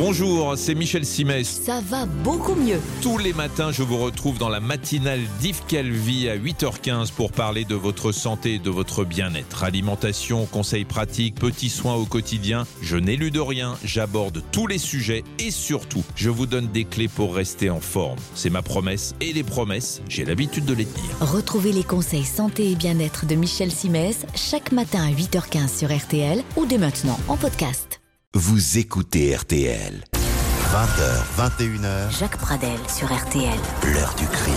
Bonjour, c'est Michel Simès. Ça va beaucoup mieux. Tous les matins, je vous retrouve dans la matinale d'Yves Calvi à 8h15 pour parler de votre santé et de votre bien-être. Alimentation, conseils pratiques, petits soins au quotidien. Je n'élude rien, j'aborde tous les sujets et surtout, je vous donne des clés pour rester en forme. C'est ma promesse et les promesses, j'ai l'habitude de les tenir. Retrouvez les conseils santé et bien-être de Michel Simès chaque matin à 8h15 sur RTL ou dès maintenant en podcast. Vous écoutez RTL. 20h, 21h, Jacques Pradel sur RTL. l'heure du crime.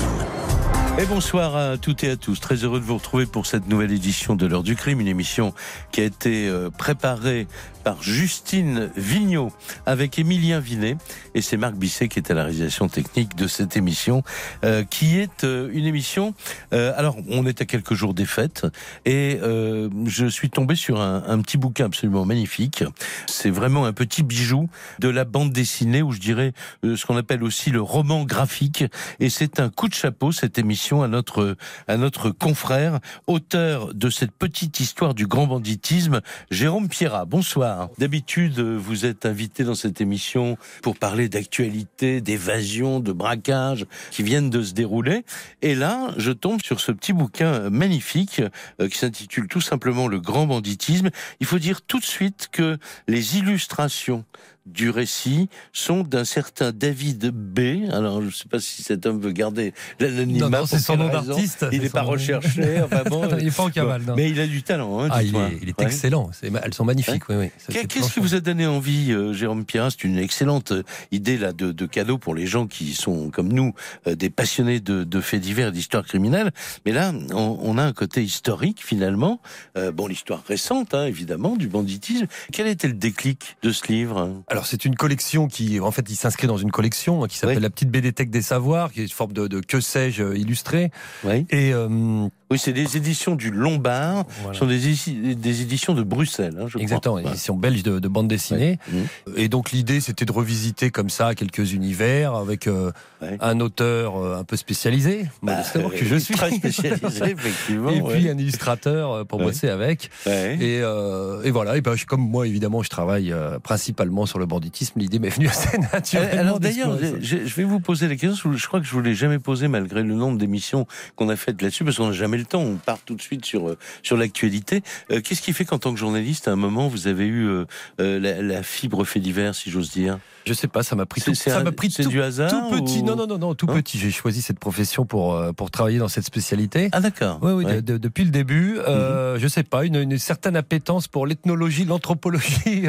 Et bonsoir à toutes et à tous. Très heureux de vous retrouver pour cette nouvelle édition de l'heure du crime, une émission qui a été euh, préparée par Justine Vignot avec Émilien Vinet. Et c'est Marc Bisset qui est à la réalisation technique de cette émission euh, qui est euh, une émission euh, alors on est à quelques jours des fêtes et euh, je suis tombé sur un, un petit bouquin absolument magnifique. C'est vraiment un petit bijou de la bande dessinée ou je dirais ce qu'on appelle aussi le roman graphique. Et c'est un coup de chapeau cette émission à notre à notre confrère auteur de cette petite histoire du grand banditisme Jérôme Pierrat. Bonsoir. D'habitude vous êtes invité dans cette émission pour parler d'actualité d'évasion de braquage qui viennent de se dérouler. Et là je tombe sur ce petit bouquin magnifique euh, qui s'intitule tout simplement le grand banditisme. Il faut dire tout de suite que les illustrations du récit sont d'un certain David B. Alors, je ne sais pas si cet homme veut garder l'anonymat. Non, non, c'est son nom d'artiste, Il n'est pas nom. recherché. Enfin bon, il est pas en cavale, non. Mais il a du talent. Hein, Ah, il est, il est excellent. Elles sont magnifiques, oui, oui. Qu'est-ce qui vous a donné envie, euh, Jérôme Pierre C'est une excellente euh, idée là de, de cadeau pour les gens qui sont comme nous euh, des passionnés de, de faits divers et d'histoire criminelle. Mais là, on, on a un côté historique finalement. Euh, bon, l'histoire récente, hein, évidemment, du banditisme. Quel était le déclic de ce livre hein? Alors, c'est une collection qui, en fait, il s'inscrit dans une collection hein, qui s'appelle Oui. la petite BD des Savoirs, qui est une forme de, de que sais-je euh, illustré. Oui, Et euh, oui c'est des éditions du Lombard. voilà. Ce sont des, édi- des éditions de Bruxelles, hein, je Exactement, crois. édition belge de, de bande dessinée. Ouais. Et donc l'idée, c'était de revisiter comme ça quelques univers avec euh, Ouais. un auteur euh, un peu spécialisé, Bah, que euh, je suis. très spécialisé, effectivement. Et ouais. puis un illustrateur pour bosser avec. Et, et voilà, et ben, comme moi évidemment je travaille principalement sur le banditisme, l'idée m'est venue assez naturellement. Alors d'ailleurs, je, je vais vous poser la question. Je crois que je vous l'ai jamais posée malgré le nombre d'émissions qu'on a faites là-dessus, parce qu'on n'a jamais le temps. On part tout de suite sur euh, sur l'actualité. Euh, Qu'est-ce qui fait qu'en tant que journaliste, à un moment, vous avez eu euh, la, la fibre fait divers, si j'ose dire? Je sais pas, ça m'a pris tout, ça m'a pris tout, du hasard tout petit. ou- Non non non non, tout Hein petit. J'ai choisi cette profession pour pour travailler dans cette spécialité. Ah d'accord. Oui, oui, Ouais. de- de- depuis le début, euh, je sais pas, une, une certaine appétence pour l'ethnologie, l'anthropologie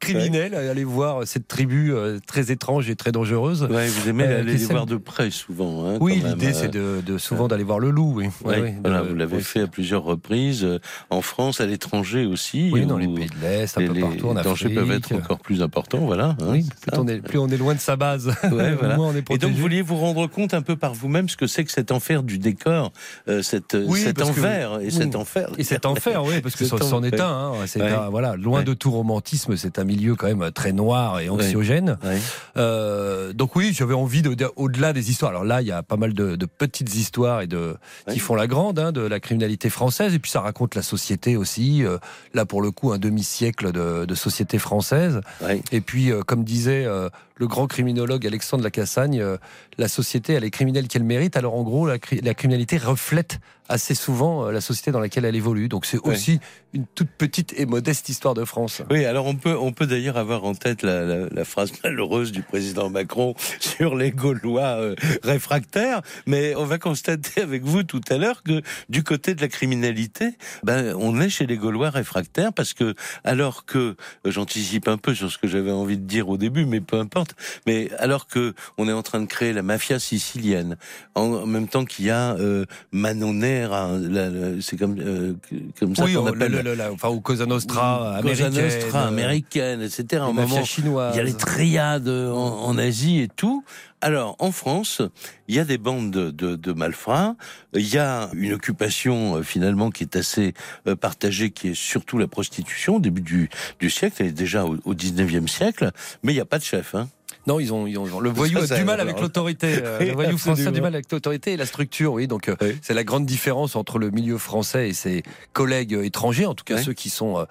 criminelle. Aller voir cette tribu très étrange et très dangereuse. Ouais, vous aimez aller les voir de près souvent. Hein, Oui, l'idée c'est de, de souvent d'aller voir le loup. Oui, Ouais, Voilà, de- vous l'avez fait à plusieurs reprises, euh, en France, à l'étranger aussi. Oui, dans où les pays de l'Est, un les, peu les partout en dangers peuvent être encore plus importants, voilà. hein, Oui, plus on, est, plus on est loin de sa base, Ouais, voilà. moins on est Et protégé. donc, vous vouliez vous rendre compte un peu par vous-même ce que c'est que cet enfer du décor, euh, cet, euh, Oui, cet que- envers et oui. cet enfer. Et cet enfer, oui, parce que c'en est enfer. un. hein. C'est Ouais. un- voilà, loin Ouais. de tout romantisme, c'est un milieu quand même très noir et anxiogène. Euh, donc oui, j'avais envie de, de- au-delà des histoires. Alors là, il y a pas mal de, de petites histoires et de qui font la grande hein, de la criminalité française. Et puis ça raconte la société aussi. Euh, là, pour le coup, un demi-siècle de, de société française. Et puis, euh, comme disait euh, le grand criminologue Alexandre Lacassagne, euh, la société, elle est criminelle qu'elle mérite. Alors en gros, la, cri- la criminalité reflète assez souvent euh, la société dans laquelle elle évolue. Donc c'est aussi une toute petite et modeste histoire de France. Oui, alors on peut, on peut d'ailleurs avoir en tête la, la, la phrase malheureuse du président Macron sur les Gaulois euh, réfractaires, mais on va constater avec vous tout à l'heure que du côté de la criminalité, ben, on est chez les Gaulois réfractaires parce que, alors que, j'anticipe un peu sur ce que j'avais envie de dire au début, mais peu importe, mais alors que on est en train de créer la mafia sicilienne, en, même temps qu'il y a euh, Manonera, la- c'est comme, euh, comme ça oui, qu'on on- appelle le- enfin, ou Cosa Nostra Cosa américaine, Nostra euh, américaine, etc. les Un mafias moment, chinoises. il y a les triades en, en Asie et tout. Alors, en France, il y a des bandes de, de, de malfrats. Il y a une occupation euh, finalement qui est assez euh, partagée, qui est surtout la prostitution au début du, du siècle. Elle est déjà au, au 19e siècle, mais il n'y a pas de chef. Hein. Non, ils ont, ils ont le voyou a du mal avec l'autorité. Euh, le voyou français a du mal avec l'autorité et la structure. Oui, donc euh, c'est la grande différence entre le milieu français et ses collègues étrangers, en tout cas ceux qui sont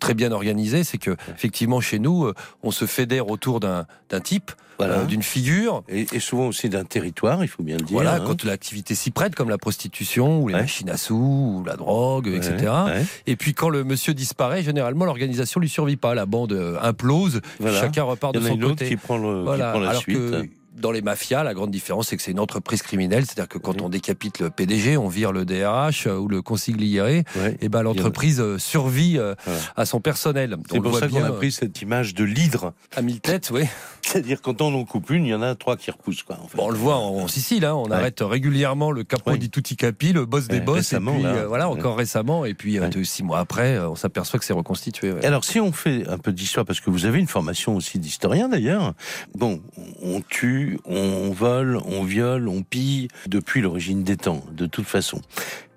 très bien organisés, c'est que effectivement chez nous, on se fédère autour d'un type voilà. d'une figure. Et, souvent aussi d'un territoire, il faut bien le dire. Voilà, hein. quand l'activité s'y prête, comme la prostitution, ou les machines à sous, ou la drogue, etc. Et puis quand le monsieur disparaît, généralement l'organisation lui survit pas. La bande euh, implose, chacun repart de son côté. Qui prend, le, qui prend la Alors suite. Que, dans les mafias, la grande différence, c'est que c'est une entreprise criminelle. C'est-à-dire que quand on décapite le PDG, on vire le DRH euh, ou le consigliere, et ben l'entreprise euh, survit euh, à son personnel. C'est pour ça qu'on a pris cette image de l'hydre. À mille têtes, oui. C'est-à-dire quand on en coupe une, il y en a trois qui repoussent. Quoi, on le voit en, Sicile, hein, on arrête régulièrement le capo di tutti capi, le boss des boss, et puis voilà, encore récemment, et puis six mois après, on s'aperçoit que c'est reconstitué. Alors si on fait un peu d'histoire, parce que vous avez une formation aussi d'historien d'ailleurs, bon, on tue on vole, on viole, on pille depuis l'origine des temps, de toute façon.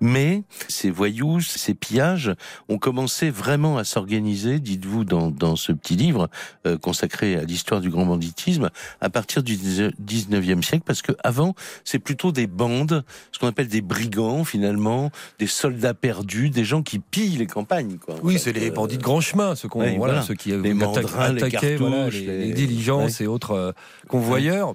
Mais ces voyous, ces pillages ont commencé vraiment à s'organiser, dites-vous, dans, dans, ce petit livre euh, consacré à l'histoire du grand banditisme, à partir du 19e siècle, parce que avant, c'est plutôt des bandes, ce qu'on appelle des brigands finalement, des soldats perdus, des gens qui pillent les campagnes. Quoi, oui, c'est les bandits de grand chemin, ceux, qu'on, voilà, ceux qui les mandrins, attaquaient, les, les, diligences et autres euh, convoyeurs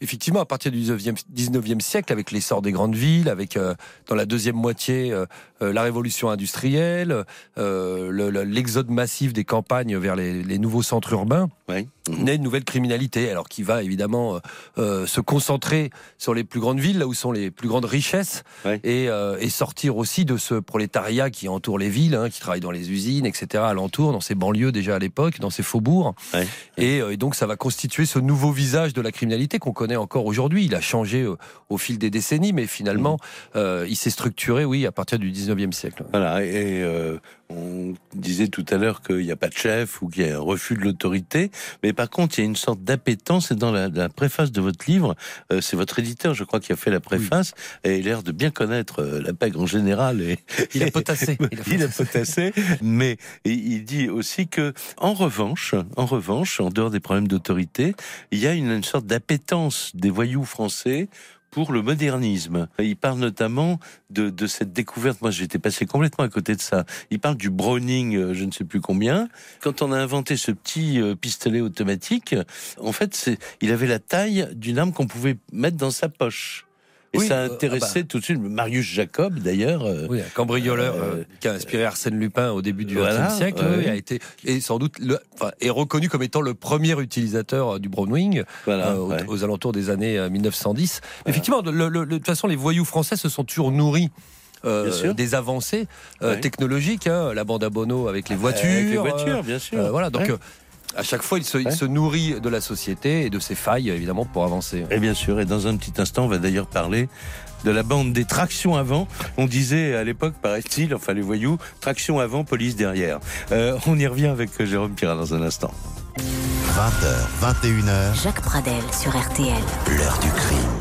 effectivement, à partir du 19e, siècle, avec l'essor des grandes villes, avec euh, dans la deuxième moitié euh, euh, la révolution industrielle, l'exode massif des campagnes vers les, nouveaux centres urbains, oui. naît une nouvelle criminalité, alors qui va évidemment se concentrer sur les plus grandes villes, là où sont les plus grandes richesses, et, sortir aussi de ce prolétariat qui entoure les villes, hein, qui travaille dans les usines, etc., alentour, dans ces banlieues déjà à l'époque, dans ces faubourgs. Et, et donc ça va constituer ce nouveau visage de la criminalité qu'on connaît encore aujourd'hui. Il a changé euh, au, fil des décennies, mais finalement, mmh. euh, il s'est structuré, oui, à partir du 19e siècle. Voilà, et euh, on disait tout à l'heure qu'il n'y a pas de chef ou qu'il y a un refus de l'autorité, mais par contre, il y a une sorte d'appétence, et dans la, préface de votre livre, c'est votre éditeur, je crois, qui a fait la préface, et il a l'air de bien connaître la pègre en général. Et, il a potassé. il a potassé, mais il dit aussi que, en revanche, en revanche, en dehors des problèmes d'autorité, il y a une sorte d'appétence des voyous français pour le modernisme. Il parle notamment de, de cette découverte. Moi, j'étais passé complètement à côté de ça. Il parle du Browning, euh, je ne sais plus combien. Quand on a inventé ce petit euh, pistolet automatique, en fait, il avait la taille d'une arme qu'on pouvait mettre dans sa poche. Et ça a euh, intéressé ah bah. tout de suite Marius Jacob, d'ailleurs. Euh, oui, un cambrioleur euh, qui a inspiré Arsène Lupin au début du XXe siècle, a été et sans doute le, enfin, est reconnu comme étant le premier utilisateur du Brownwing aux, alentours des années 1910. Effectivement, de, toute façon, les voyous français se sont toujours nourris. des avancées technologiques, hein, la bande à Bono avec les voitures, avec les voitures, bien sûr. voilà, donc à chaque fois, il se, nourrit de la société et de ses failles, évidemment, pour avancer. Et bien sûr, et dans un petit instant, on va d'ailleurs parler de la bande des tractions avant. On disait à l'époque, paraît-il, enfin les voyous, traction avant, police derrière. Euh, on y revient avec Jérôme Pirard dans un instant. 20h, 21h. Jacques Pradel sur RTL. L'heure du crime.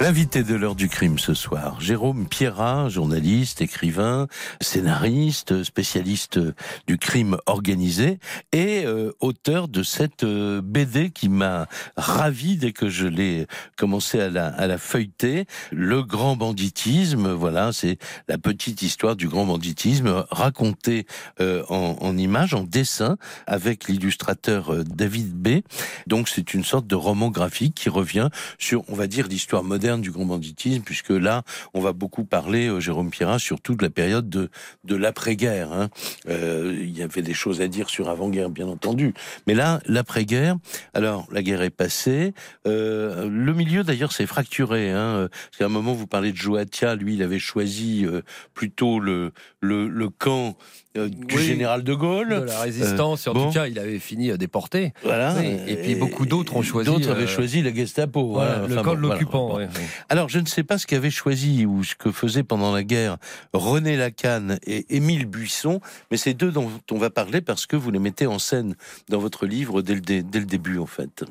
L'invité de l'heure du crime ce soir, Jérôme Pierrat, journaliste, écrivain, scénariste, spécialiste du crime organisé et euh, auteur de cette euh, BD qui m'a ravi dès que je l'ai commencé à la, à la feuilleter. Le grand banditisme, voilà, c'est la petite histoire du grand banditisme racontée euh, en, en images, en dessin, avec l'illustrateur David B. Donc c'est une sorte de roman graphique qui revient sur, on va dire, l'histoire moderne du grand banditisme, puisque là, on va beaucoup parler, euh, Jérôme Pierrat, surtout de la période de, de l'après-guerre. Hein. Euh, il y avait des choses à dire sur avant-guerre, bien entendu. Mais là, l'après-guerre, alors, la guerre est passée. Euh, le milieu, d'ailleurs, s'est fracturé. Hein. Parce qu'à un moment, vous parlez de Joatia, lui, il avait choisi plutôt le, le, le camp euh, du général de Gaulle. De la résistance, en tout cas, il avait fini déporté. Voilà. et puis beaucoup d'autres ont choisi. D'autres avaient euh, choisi la Gestapo. Voilà, le camp de l'occupant. Alors, je ne sais pas ce qu'avait choisi ou ce que faisait pendant la guerre René Lacan et Émile Buisson, mais c'est deux dont on va parler parce que vous les mettez en scène dans votre livre dès le, dès, le début, en fait.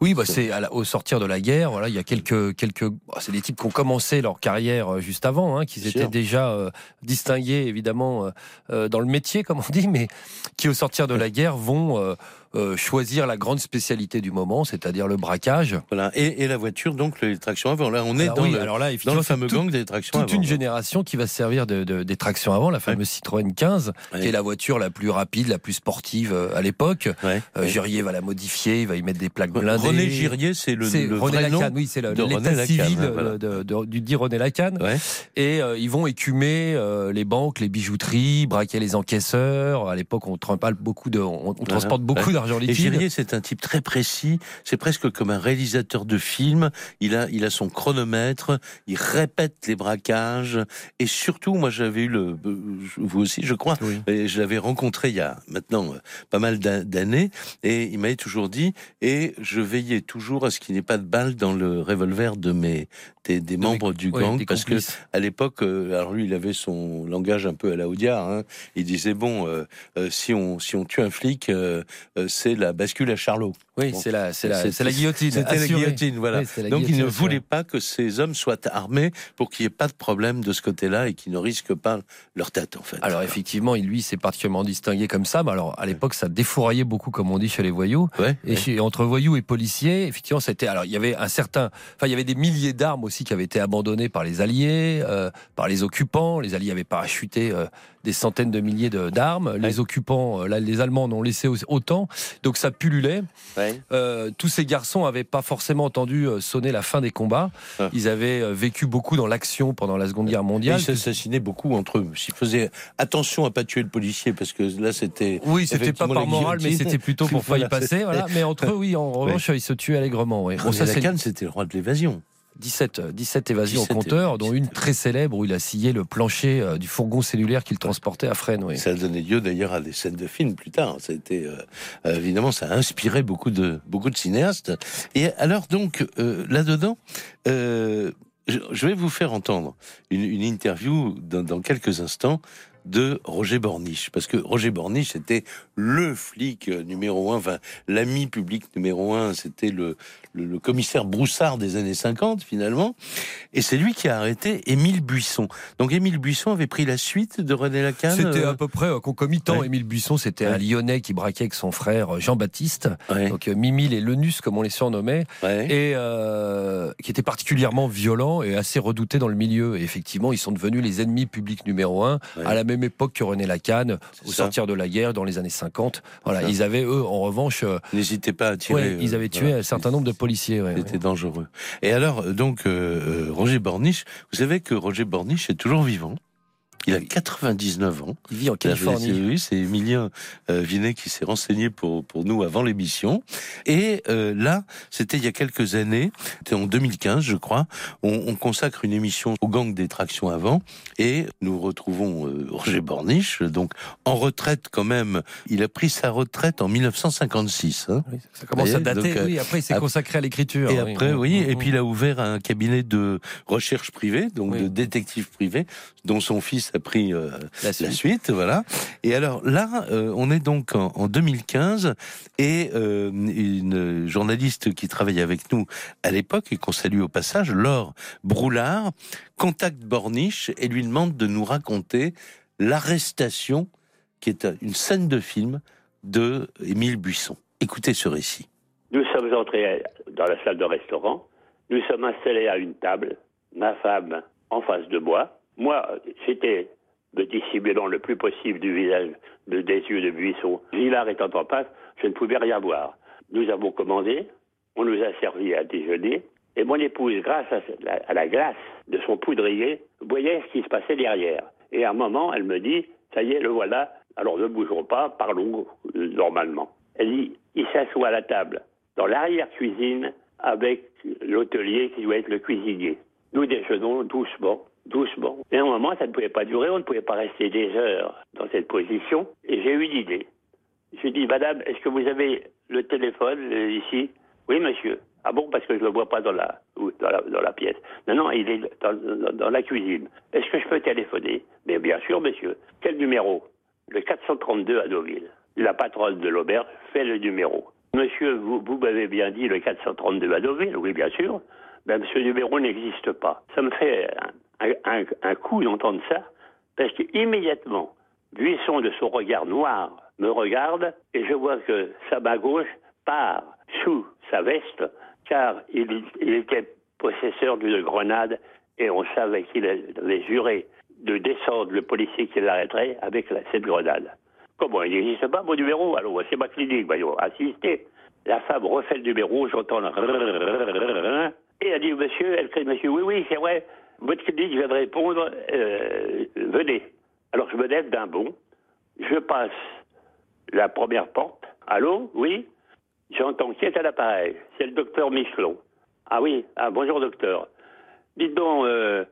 Oui, bah, c'est au sortir de la guerre. Voilà, il y a quelques quelques. Bah, c'est des types qui ont commencé leur carrière euh, juste avant, hein, qui étaient déjà distingués évidemment dans le métier, comme on dit, mais qui au sortir de la guerre vont euh, euh, choisir la grande spécialité du moment, c'est-à-dire le braquage. Voilà. Et, et, la voiture, donc les tractions avant. Là, on est alors dans, oui, le, alors là, dans le fameux tout, gang des tractions toute avant. une génération qui va se servir de, de, des tractions avant, la fameuse Citroën 15, Ouais. qui est la voiture la plus rapide, la plus sportive euh, à l'époque. Ouais. Euh, Jurier va la modifier, il va y mettre des plaques blindées. René Girier, c'est le, René vrai nom. Lacan, oui, c'est l'état civil hein, voilà. de- de- du dit René Lacan. Et euh, ils vont écumer les banques, les bijouteries, braquer les encaisseurs. À l'époque, on, trimballe beaucoup de, on, on transporte beaucoup d'argent Et. Girier, c'est un type très précis. C'est presque comme un réalisateur de film. Il a, il a son chronomètre. Il répète les braquages. Et surtout, moi, j'avais eu le, euh, vous aussi, je crois. Oui. Et je l'avais rencontré il y a maintenant euh, pas mal d'a- d'années. Et il m'avait toujours dit, et je veillais toujours à ce qu'il n'y ait pas de balles dans le revolver de mes, des, des membres du gang. parce que complices. à l'époque, euh, alors lui, il avait son langage un peu à la Audiard. Hein. Il disait bon, euh, euh, si on si on tue un flic, euh, c'est la bascule à Charlot. Oui, Bon. c'est la, c'est la, C'était- c'est la guillotine. C'était la guillotine, voilà. Oui, c'est la Donc il ne voulait pas que ces hommes soient armés pour qu'il n'y ait pas de problème de ce côté-là et qu'ils ne risquent pas leur tête en fait. Alors effectivement, il, lui, s'est particulièrement distingué comme ça. Mais alors à l'époque, ça défouraillait beaucoup, comme on dit chez les voyous. ouais, Et ouais. chez- entre voyous et policiers, effectivement, c'était. Alors, il y avait un certain. Enfin, il y avait des milliers d'armes aussi qui avaient été abandonnées par les Alliés, euh, par les occupants. Les Alliés avaient parachuté euh, des centaines de milliers d'armes. Les occupants, euh, là, les Allemands en ont laissé au- autant. Donc, ça pullulait. Ouais. Euh, tous ces garçons n'avaient pas forcément entendu euh, sonner la fin des combats. Ah. Ils avaient euh, vécu beaucoup dans l'action pendant la Seconde Guerre Et mondiale. ils s'assassinaient beaucoup entre eux. S'ils faisaient attention à pas tuer le policier, parce que là c'était. Oui, c'était pas par la moral, mais c'était plutôt pour pas y passer. Voilà. Mais entre eux, oui, en revanche, ils se tuaient allègrement. Oui. Lacan, c'était le roi de l'évasion. 17, euh, 17 évasions 17 au compteur, dont une 17. très célèbre où il a scié le plancher euh, du fourgon cellulaire qu'il transportait à Fresnes. Ça a donné lieu d'ailleurs à des scènes de films plus tard. Ça a été, euh, euh, évidemment, ça a inspiré beaucoup de beaucoup de cinéastes. Et alors donc euh, là-dedans, euh, je, vais vous faire entendre une, une interview dans, dans quelques instants de Roger Borniche, parce que Roger Borniche c'était le flic euh, numéro un, enfin l'ami public numéro un, c'était le, le, le commissaire Broussard des années 50 finalement, et c'est lui qui a arrêté Émile Buisson. Donc Émile Buisson avait pris la suite de René Lacan. C'était euh, à peu près euh, concomitant. ouais. Émile Buisson, c'était un. Lyonnais qui braquait avec son frère euh, Jean-Baptiste, ouais, donc euh, Mimi et Lenus, comme on les surnommait, et qui était particulièrement violent et assez redouté dans le milieu. Et effectivement, ils sont devenus les ennemis publics numéro un à la même époque que René Lacan, au ça. sortir de la guerre dans les années 50. Voilà, ils avaient eux, en revanche, euh, N'hésitez pas à tirer. ouais, ils euh, avaient tué voilà. un certain nombre de policiers. ouais, C'était ouais. dangereux. Et alors, euh, donc, euh, euh, Roger Borniche, vous savez que Roger Borniche est toujours vivant. Il a 99 ans. Il vit en Californie. Oui, c'est Emilien euh, Vinet qui s'est renseigné pour, pour nous avant l'émission. Et euh, là, c'était il y a quelques années, c'était en 2015, je crois, on, on consacre une émission au gang des tractions avant, et nous retrouvons euh, Roger Borniche, donc en retraite quand même. Il a pris sa retraite en 1956. Hein. Oui, ça commence à dater. donc, oui, après, il s'est consacré à l'écriture. Et oui. après, oui, et puis il a ouvert un cabinet de recherche privée, donc de détective privé, dont son fils a pris euh, La la suite. suite, voilà. Et alors là, euh, on est donc en, en 2015 et euh, une journaliste qui travaillait avec nous à l'époque et qu'on salue au passage, Laure Broulard, contacte Borniche et lui demande de nous raconter l'arrestation, qui est une scène de film de Émile Buisson. Écoutez ce récit. Nous sommes entrés dans la salle de restaurant. Nous sommes installés à une table, ma femme en face de moi. Moi, j'étais me dissimulant le plus possible du visage de, des yeux de buisson. Villard étant en face, je ne pouvais rien voir. Nous avons commandé, on nous a servi à déjeuner, et mon épouse, grâce à la, à la glace de son poudrier, voyait ce qui se passait derrière. Et à un moment, elle me dit, ça y est, le voilà, alors ne bougeons pas, parlons euh, normalement. Elle dit, il s'assoit à la table, dans l'arrière-cuisine, avec l'hôtelier qui doit être le cuisinier. Nous déjeunons doucement, doucement. Moment, ça ne pouvait pas durer, on ne pouvait pas rester des heures dans cette position. Et j'ai eu une idée. J'ai dit, Madame, est-ce que vous avez le téléphone euh, ici? Oui, monsieur. Ah bon, parce que je ne le vois pas dans la, dans la, pièce. Non, non, il est dans la cuisine. Est-ce que je peux téléphoner? Mais bien sûr, monsieur. Quel numéro? Le 432 à Deauville. La patronne de l'auberge fait le numéro. Monsieur, vous, vous m'avez bien dit le 432 à Deauville Oui, bien sûr. Ben, ce numéro n'existe pas. Ça me fait un, coup d'entendre ça, parce qu'immédiatement, Buisson, de son regard noir, me regarde et je vois que sa main gauche part sous sa veste car il, était possesseur d'une grenade et on savait qu'il avait juré de descendre le policier qui l'arrêterait avec cette grenade. Comment Il n'existe pas mon numéro? Alors c'est ma clinique, voyons, assistez. La femme refait le numéro, j'entends le et elle dit monsieur, elle crie monsieur, oui, oui, c'est vrai, votre clinique vient de répondre, euh, venez. Alors je me lève d'un bond, je passe la première porte. Allô, oui? J'entends qui est à l'appareil? C'est le docteur Michelon. Ah oui, ah, bonjour docteur. Dites donc, euh,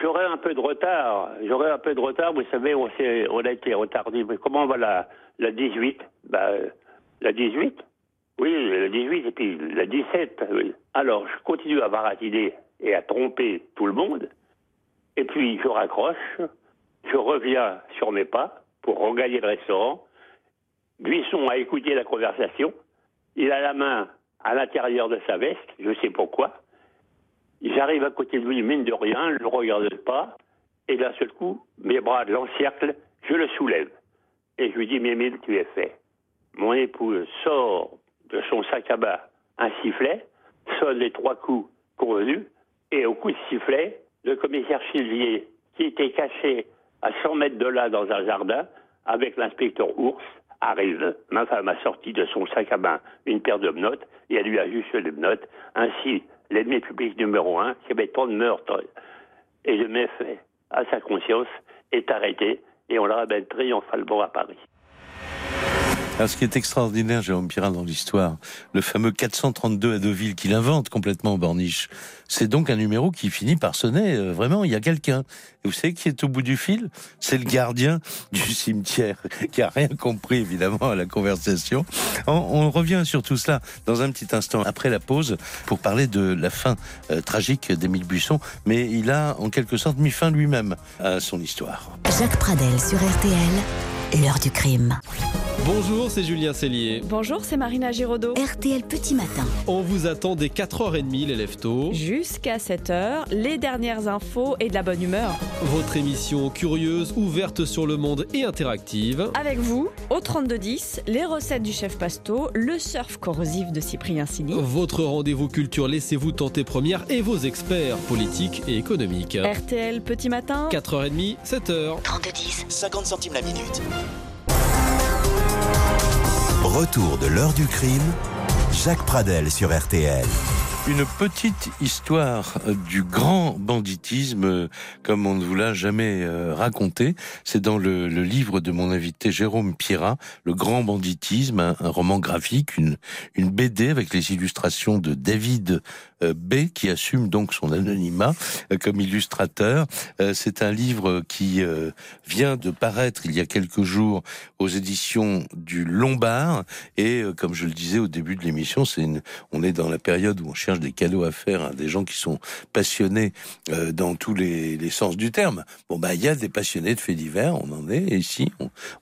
j'aurai un peu de retard. J'aurai un peu de retard. Vous savez, on, on a été retardé. Mais comment va la, la 18 bah, La 18 Oui, la 18 et puis la 17. oui. Alors, je continue à baratiner et à tromper tout le monde. Et puis, je raccroche. Je reviens sur mes pas pour regagner le restaurant. Buisson a écouté la conversation. Il a la main à l'intérieur de sa veste, je sais pourquoi. J'arrive à côté de lui, mine de rien, je ne le regarde pas. Et d'un seul coup, mes bras l'encerclent, je le soulève. Et je lui dis, Mémile, tu es fait. Mon épouse sort de son sac à main un sifflet, sonne les trois coups convenus, et au coup de sifflet, le commissaire Chilvier, qui était caché à 100 mètres de là dans un jardin, avec l'inspecteur Ours, arrive. Ma femme a sorti de son sac à main une paire de menottes et elle lui a juste les menottes. Ainsi, l'ennemi public numéro un, qui avait tant de meurtres et de méfaits à sa conscience, est arrêté et on le ramène triomphalement à Paris. Ce qui est extraordinaire, Jérôme Pirat, dans l'histoire, le fameux 432 à Deauville qu'il invente complètement Borniche, c'est donc un numéro qui finit par sonner, euh, vraiment, il y a quelqu'un. Vous savez qui est au bout du fil? C'est le gardien du cimetière, qui a rien compris, évidemment, à la conversation. On, on revient sur tout cela dans un petit instant, après la pause, pour parler de la fin euh, tragique d'Émile Buisson. Mais il a, en quelque sorte, mis fin lui-même à son histoire. Jacques Pradel sur RTL, l'heure du crime. Bonjour, c'est Julien Cellier. Bonjour, c'est Marina Giraudot. RTL Petit Matin. On vous attend dès 4h30 les leftos. Jusqu'à 7h, les dernières infos et de la bonne humeur. Votre émission curieuse, ouverte sur le monde et interactive. Avec vous, au 3210, les recettes du chef Pasto, le surf corrosif de Cyprien Sini. Votre rendez-vous culture Laissez-vous tenter première et vos experts politiques et économiques. RTL Petit Matin. 4h30, 7h. 3210. 50 centimes la minute. Retour de l'heure du crime. Jacques Pradel sur RTL. Une petite histoire du grand banditisme, comme on ne vous l'a jamais euh, raconté. C'est dans le, livre de mon invité Jérôme Pirat, Le grand banditisme, un, roman graphique, une, BD avec les illustrations de David B, qui assume donc son anonymat euh, comme illustrateur. Euh, C'est un livre qui euh, vient de paraître il y a quelques jours aux éditions du Lombard. Et comme je le disais au début de l'émission, c'est une, on est dans la période où on cherche des cadeaux à faire à des gens qui sont passionnés dans tous les, sens du terme. Bon, bah, il y a des passionnés de faits divers, on en est ici,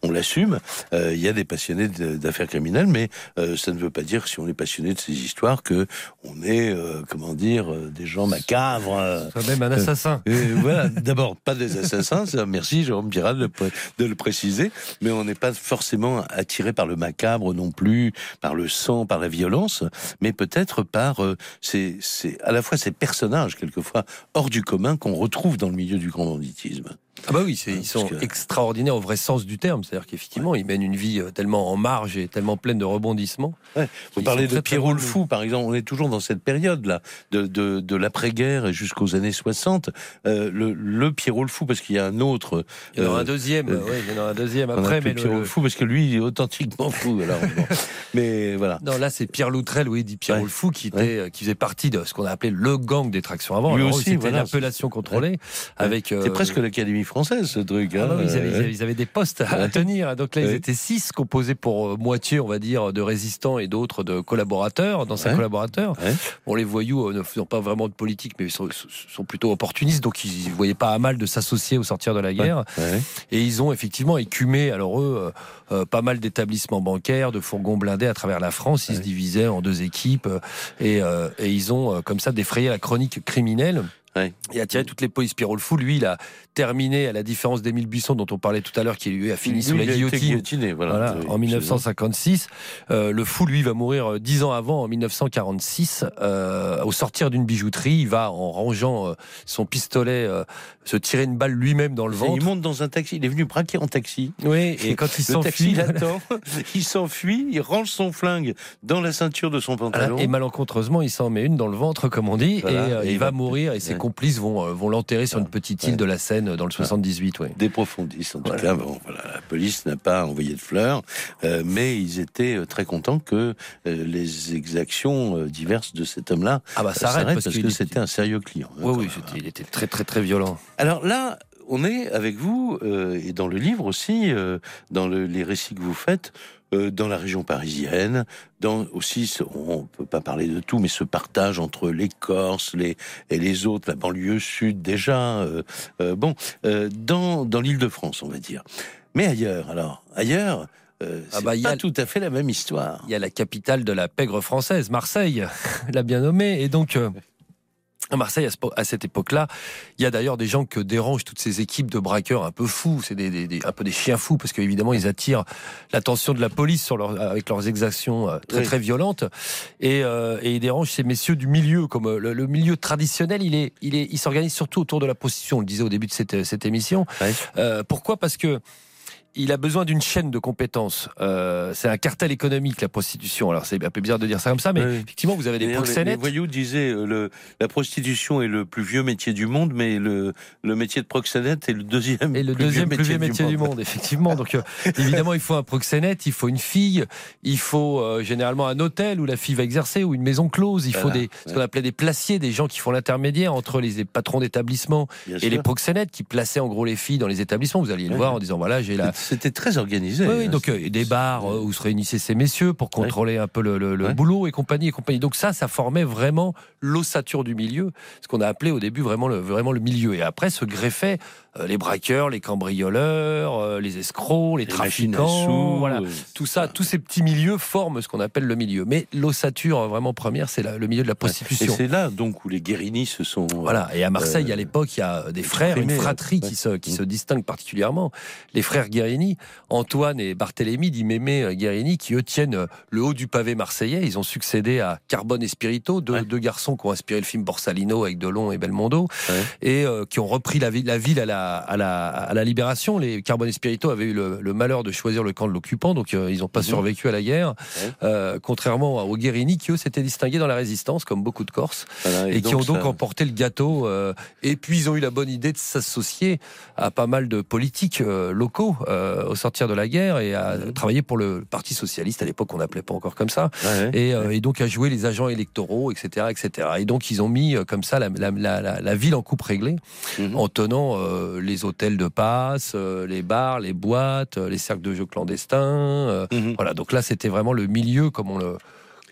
on, l'assume. Il y a des passionnés d'affaires criminelles, mais ça ne veut pas dire, si on est passionné de ces histoires, que on est, euh, comment dire, euh, des gens macabres. euh, Toi même un assassin. euh, voilà, d'abord, pas des assassins, ça, merci Jérôme Pirat de le, pré- de le préciser, mais on n'est pas forcément attiré par le macabre non plus, par le sang, par la violence, mais peut-être par euh, ces, ces- à la fois ces personnages, quelquefois hors du commun, qu'on retrouve dans le milieu du grand banditisme. Ah bah oui, ils sont que- extraordinaires au vrai sens du terme. C'est-à-dire qu'effectivement, ils mènent une vie euh, tellement en marge et tellement pleine de rebondissements. Ouais. Vous parlez de Pierrot le Fou, par exemple. On est toujours dans cette période-là, de, de, de l'après-guerre jusqu'aux années 60. Euh, le, le Pierrot le Fou, parce qu'il y a un autre. Il y en aura euh, un deuxième, euh, ouais, il y en aura un deuxième après, mais Pierrot le le- Fou, parce que lui, il est authentiquement fou. Alors, bon. Mais voilà. Non, là, c'est Pierre Loutrel, oui, dit Pierre Ouais. le Fou, qui, était, qui faisait partie de ce qu'on a appelé le gang des tractions avant. Lui Alors, aussi, c'était voilà. l'appellation contrôlée. Avec, C'est presque l'Académie française, ce truc. Ah hein. bah ils, avaient, ils des postes à tenir. Donc là, ils étaient six, composés pour euh, moitié, on va dire, de résistants et d'autres de collaborateurs, d'anciens collaborateurs. Bon, les voyous euh, ne faisant pas vraiment de politique, mais ils sont, sont plutôt opportunistes, donc ils ne voyaient pas à mal de s'associer au sortir de la guerre. Et ils ont effectivement écumé, alors eux, euh, pas mal d'établissements bancaires, de fourgons blindés à travers la France. Ils se divisaient en deux équipes et, euh, et ils ont comme ça défrayé la chronique criminelle. Ouais. et attirer toutes les polices. Fou, lui, il a terminé, à la différence d'Émile Buisson, dont on parlait tout à l'heure, qui lui a fini sous Lui, la il a été guillotine. voilà. En 1956. Euh, le fou, lui, va mourir euh, dix ans avant, en 1946. Euh, au sortir d'une bijouterie, il va, en rangeant euh, son pistolet, se tirer une balle lui-même dans le absolument. Il ventre. monte dans un taxi, il est venu braquer en taxi. Oui, et quand il Le taxi s'enfuit, l'attend, il s'enfuit, il range son flingue dans la ceinture de son pantalon. et malencontreusement, il s'en met une dans le ventre, comme on dit, Voilà, et, et il il va va- mourir, et Ouais. Complices vont, euh, vont l'enterrer sur une petite île de la Seine dans le 78. Ouais. Des profondistes, en tout Voilà. cas. Bon, voilà, la police n'a pas envoyé de fleurs, euh, mais ils étaient euh, très contents que euh, les exactions euh, diverses de cet homme-là Ah bah euh, s'arrêtent parce, parce que était- c'était un sérieux client. hein, Oui, oui, il était très, très, très violent. Alors là, on est avec vous, euh, et dans le livre aussi, euh, dans le- les récits que vous faites, euh, dans la région parisienne, dans aussi, on peut pas parler de tout, mais ce partage entre les Corses les, et les autres, la banlieue sud déjà, euh, euh, bon, dans, dans l'île de France, on va dire. Mais ailleurs, alors, ailleurs, euh, Ah c'est bah, pas a- tout à fait la même histoire. il y a la capitale de la pègre française, Marseille, l'a bien nommée. Et donc, euh, à Marseille, à, cette époque-là, il y a d'ailleurs des gens que dérangent toutes ces équipes de braqueurs un peu fous. C'est des, des- des- un peu des chiens fous parce qu'évidemment, ils attirent l'attention de la police sur leur, avec leurs exactions euh, très Oui. très violentes. Et, euh, et ils dérangent ces messieurs du milieu, comme euh, le, le milieu traditionnel. Il est, il est, il s'organise surtout autour de la prostitution. On le disait au début de cette, cette émission. Euh, pourquoi? Parce que il a besoin d'une chaîne de compétences. Euh, c'est un cartel économique, la prostitution. Alors c'est un peu bizarre de dire ça comme ça, mais Oui. effectivement, vous avez des D'ailleurs, les, proxénètes. voyous disaient euh, le, la prostitution est le plus vieux métier du monde, mais le, le métier de proxénète est le deuxième Et le deuxième plus vieux métier du monde, effectivement. Donc, euh, évidemment, il faut un proxénète, il faut une fille, il faut euh, généralement un hôtel où la fille va exercer, ou une maison close. Il faut des, ce qu'on appelait des placiers, des gens qui font l'intermédiaire entre les patrons d'établissement Bien et sûr. les proxénètes qui plaçaient en gros les filles dans les établissements. Vous alliez le Ouais. voir en disant voilà, j'ai la, C'était très organisé. Oui, oui, hein, donc c'est- euh, des bars euh, où se réunissaient ces messieurs pour contrôler un peu le, le- boulot et compagnie et compagnie. Donc ça, ça formait vraiment l'ossature du milieu, ce qu'on a appelé au début vraiment le, vraiment le milieu. Et après se greffaient euh, les braqueurs, les cambrioleurs, euh, les escrocs, les, les trafiquants, voilà. euh, Tout ça, tous ces petits milieux forment ce qu'on appelle le milieu. Mais l'ossature euh, vraiment première, c'est le milieu de la Et prostitution. c'est là donc où les Guérini se sont. euh, Voilà. Et à Marseille, Euh, à l'époque, il y a des frères, une fratrie ouais. qui se, qui Mm. se distingue particulièrement. Les frères Guérini, Antoine et Barthélemy, dit Mémé euh, Guérini, qui eux tiennent euh, le haut du pavé marseillais. Ils ont succédé à Carbone et Spirito, deux, Ouais. deux garçons qui ont inspiré le film Borsalino avec Delon et Belmondo, Ouais. et euh, qui ont repris la ville, la ville à la, à la, à la libération. Les Carbone et Spirito avaient eu le, le malheur de choisir le camp de l'occupant, donc euh, ils n'ont pas Mhm. survécu à la guerre. Euh, contrairement aux Guérini, qui eux s'étaient distingués dans la résistance, comme beaucoup de Corses voilà, et, qui ont donc ça- emporté le gâteau. euh, et puis ils ont eu la bonne idée de s'associer à pas mal de politiques locaux au sortir de la guerre et à Mhm. travailler pour le Parti socialiste. À l'époque, on n'appelait pas encore comme ça. Ouais. Et, et donc à jouer les agents électoraux, etc., etc. Et donc ils ont mis comme ça la, ville en coupe réglée, Mhm. en tenant les hôtels de passe, euh, les bars, les boîtes, euh, les cercles de jeux clandestins. euh, Mhm. voilà. Donc là, c'était vraiment le milieu comme on le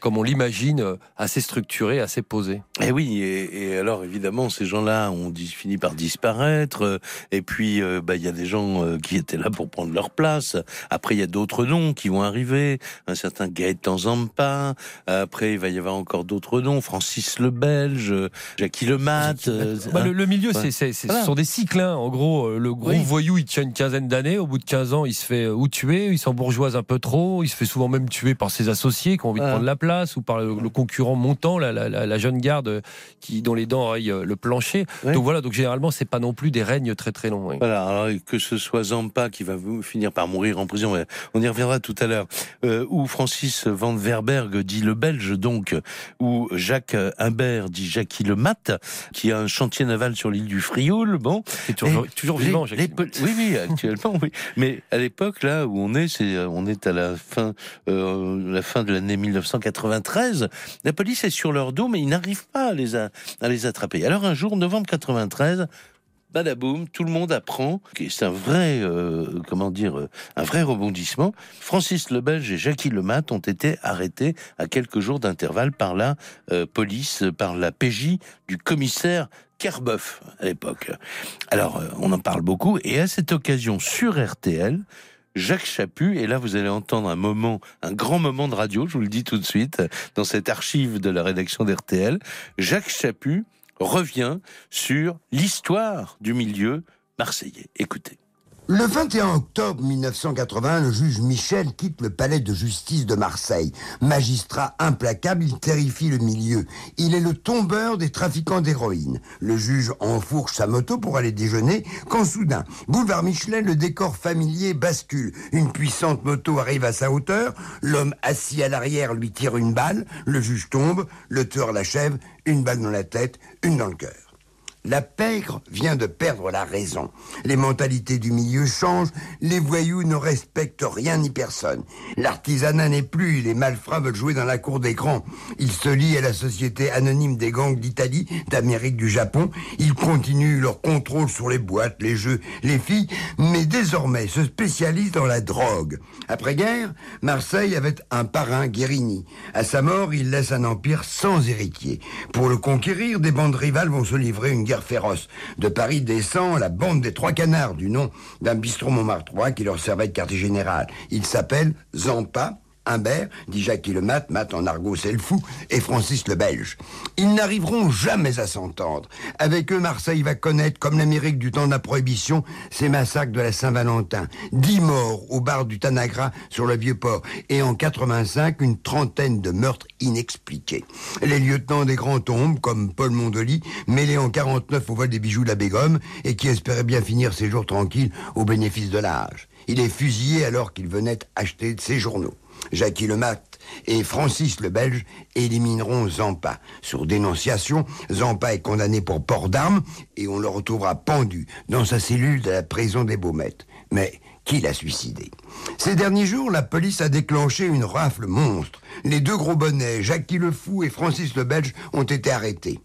comme on l'imagine, euh, assez structuré, assez posé. Et oui, et, et alors évidemment, ces gens-là ont dit- fini par disparaître. euh, Et puis, euh, bah, il y a des gens euh, qui étaient là pour prendre leur place. Après, il y a d'autres noms qui vont arriver. Un certain Gaëtan Zampa. Après, il va y avoir encore d'autres noms. Francis le Belge, Jackie le Mat. euh, Bah, hein. le, le milieu, Ouais. c'est, Voilà. ce sont des cycles. hein. En gros, le gros Oui. voyou, il tient une quinzaine d'années. Au bout de 15 ans, il se fait ou tuer, il s'embourgeoise un peu trop. Il se fait souvent même tuer par ses associés qui ont envie de prendre la place ou par le, le concurrent montant, la, la- la- la jeune garde qui, dont les dents rayent euh, le plancher. Donc voilà, donc généralement, c'est pas non plus des règnes très très longs. oui. Voilà, alors que ce soit Zampa qui va vous- finir par mourir en prison, on y reviendra tout à l'heure, euh, ou Francis Van Verberg, dit le Belge donc, ou Jacques Humbert, dit Jackie le Mat, qui a un chantier naval sur l'île du Frioul, bon. C'est toujours, Et toujours les- vivant, les Jacques. oui, oui, actuellement, oui. Mais à l'époque, là où on est, c'est, euh, on est à la fin, euh, la fin de l'année 1993. La police est sur leur dos, mais ils n'arrivent pas à les, à les attraper. Alors un jour, novembre 93, badaboum, tout le monde apprend c'est un vrai, euh, comment dire, euh, un vrai rebondissement. Francis le Belge et Jackie le Mat ont été arrêtés à quelques jours d'intervalle par la euh, police, par la PJ du commissaire Kerboeuf à l'époque. Alors, on en parle beaucoup, et à cette occasion, sur RTL, Jacques Chaput, et là vous allez entendre un moment, un grand moment de radio, je vous le dis tout de suite, dans cette archive de la rédaction d'RTL, Jacques Chaput revient sur l'histoire du milieu marseillais. Écoutez. Le 21 octobre 1980, le juge Michel quitte le palais de justice de Marseille. Magistrat implacable, il terrifie le milieu. Il est le tombeur des trafiquants d'héroïne. Le juge enfourche sa moto pour aller déjeuner quand soudain, boulevard Michelin, le décor familier bascule. Une puissante moto arrive à sa hauteur, l'homme assis à l'arrière lui tire une balle, le juge tombe, le tueur l'achève, une balle dans la tête, une dans le cœur. La pègre vient de perdre la raison. Les mentalités du milieu changent, les voyous ne respectent rien ni personne. L'artisanat n'est plus, les malfrats veulent jouer dans la cour des grands. Ils se lient à la société anonyme des gangs d'Italie, d'Amérique, du Japon. Ils continuent leur contrôle sur les boîtes, les jeux, les filles, mais désormais se spécialisent dans la drogue. Après-guerre, Marseille avait un parrain, Guérini. À sa mort, il laisse un empire sans héritier. Pour le conquérir, des bandes rivales vont se livrer une guerre féroce. De Paris descend la bande des Trois Canards, du nom d'un bistrot Montmartrois qui leur servait de quartier général. Il s'appelle Zampa, Humbert, dit Jacques le Mat, Mat en argot c'est le fou, et Francis le Belge. Ils n'arriveront jamais à s'entendre. Avec eux, Marseille va connaître, comme l'Amérique du temps de la Prohibition, ces massacres de la Saint-Valentin. Dix morts au bar du Tanagra sur le Vieux-Port, et en 85, une trentaine de meurtres inexpliqués. Les lieutenants des grands tombes, comme Paul Mondoli, mêlé en 49 au vol des bijoux de la Bégum, et qui espérait bien finir ses jours tranquilles au bénéfice de l'âge. Il est fusillé alors qu'il venait acheter ses journaux. Jackie Lemat et Francis le Belge élimineront Zampa. Sur dénonciation, Zampa est condamné pour port d'armes et on le retrouvera pendu dans sa cellule de la prison des Baumettes. Mais qui l'a suicidé? Ces derniers jours, la police a déclenché une rafle monstre. Les deux gros bonnets, Jackie le Fou et Francis le Belge, ont été arrêtés.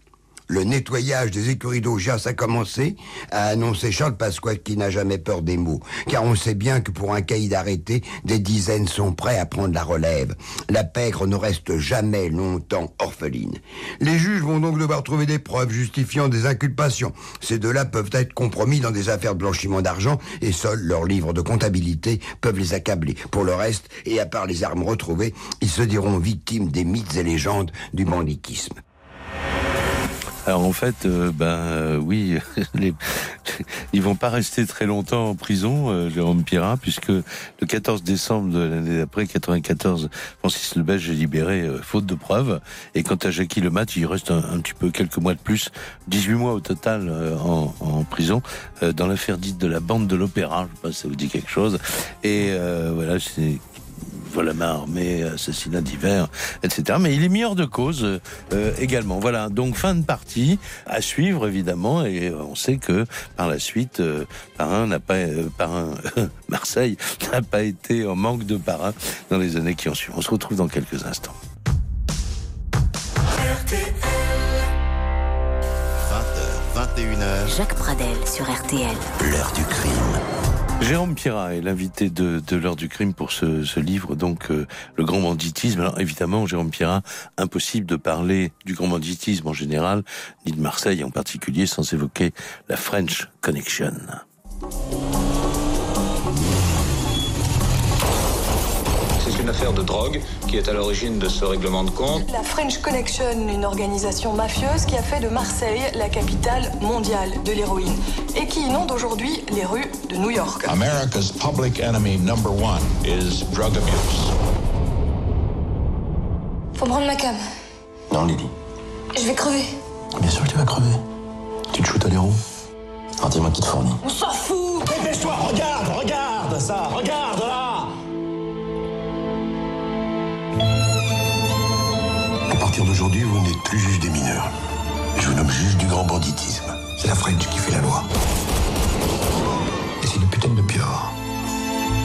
Le nettoyage des écuries d'Augias a commencé, a annoncé Charles Pasqua qui n'a jamais peur des mots. Car on sait bien que pour un caïd arrêté, des dizaines sont prêts à prendre la relève. La pègre ne reste jamais longtemps orpheline. Les juges vont donc devoir trouver des preuves justifiant des inculpations. Ces deux-là peuvent être compromis dans des affaires de blanchiment d'argent et seuls leurs livres de comptabilité peuvent les accabler. Pour le reste, et à part les armes retrouvées, ils se diront victimes des mythes et légendes du banditisme. Alors en fait, euh, ben euh, oui, les, ils vont pas rester très longtemps en prison, euh, Jérôme Pirat, puisque le 14 décembre de l'année d'après, 94, Francis le Belge est libéré faute de preuves. Et quant à Jackie Le Mat, il reste un, petit peu quelques mois de plus, 18 mois au total en, en, prison, dans l'affaire dite de la bande de l'opéra. Je sais pas si ça vous dit quelque chose. Et voilà, c'est vol à main armée, assassinat divers, etc. Mais il est mis hors de cause euh, également. Voilà, donc fin de partie à suivre évidemment, et on sait que par la suite, euh, parrain n'a pas, euh, parrain Marseille n'a pas été en manque de parrain dans les années qui ont suivi. On se retrouve dans quelques instants. 20h, 21h. Jacques Pradel sur RTL. L'heure du crime. Jérôme Pierrat est l'invité de, l'heure du crime pour ce, livre, donc euh, le grand banditisme. Alors évidemment, Jérôme Pierrat, impossible de parler du grand banditisme en général, ni de Marseille en particulier, sans évoquer la French Connection. Une affaire de drogue qui est à l'origine de ce règlement de compte. La French Connection, une organisation mafieuse qui a fait de Marseille la capitale mondiale de l'héroïne et qui inonde aujourd'hui les rues de New York. America's public enemy number one is drug abuse. Faut prendre ma cam. Non, Lily. Je vais crever. Bien sûr que tu vas crever. Tu te shootes à l'héros Alors dis-moi qui te fournit. On s'en fout Dépêche-toi, regarde, regarde ça, regarde Je vous nomme juge du grand banditisme. C'est la French qui fait la loi. Et c'est une putain de pire.